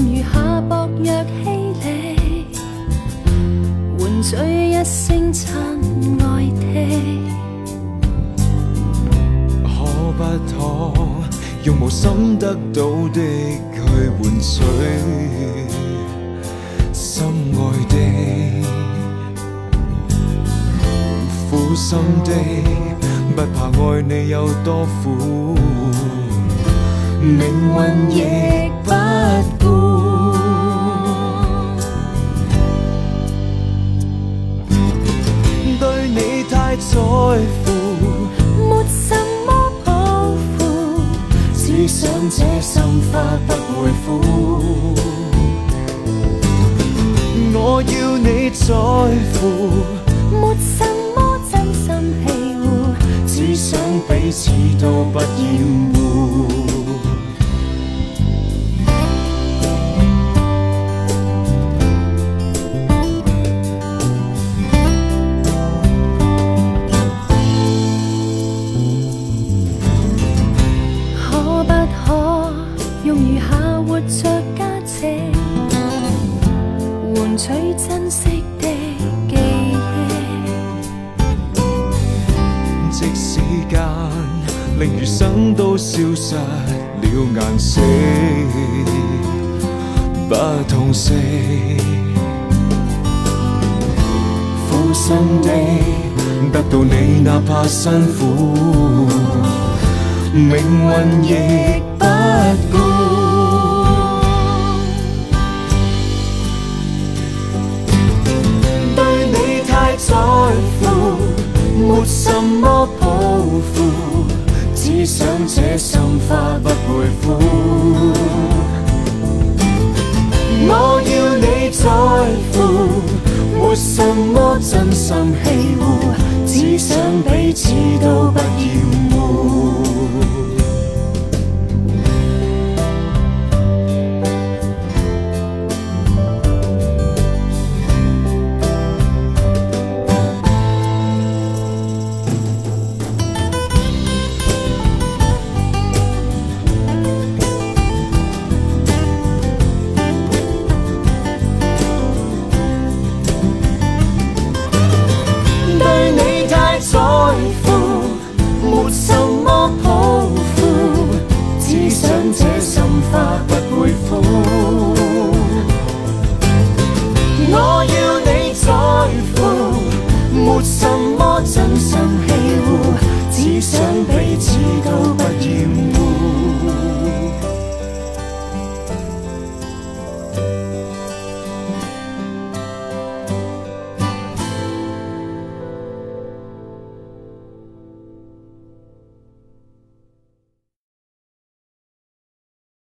余下薄弱气力，换取一声亲爱的。可不可用无心得到的去换取心爱的？苦心的，不怕爱你有多苦，命运亦。在乎，没什么抱负，只想这心花不会枯。我要你在乎，没什么真心欺侮，只想彼此都不厌恶。活著值，换取珍惜的记忆。即使间令余生都消失了颜色，不痛惜。苦心的得到你，哪怕辛苦，命运亦不顾。么抱负，只想这心花不会枯。我要你在乎，没什么真心欺侮。没什么真生气。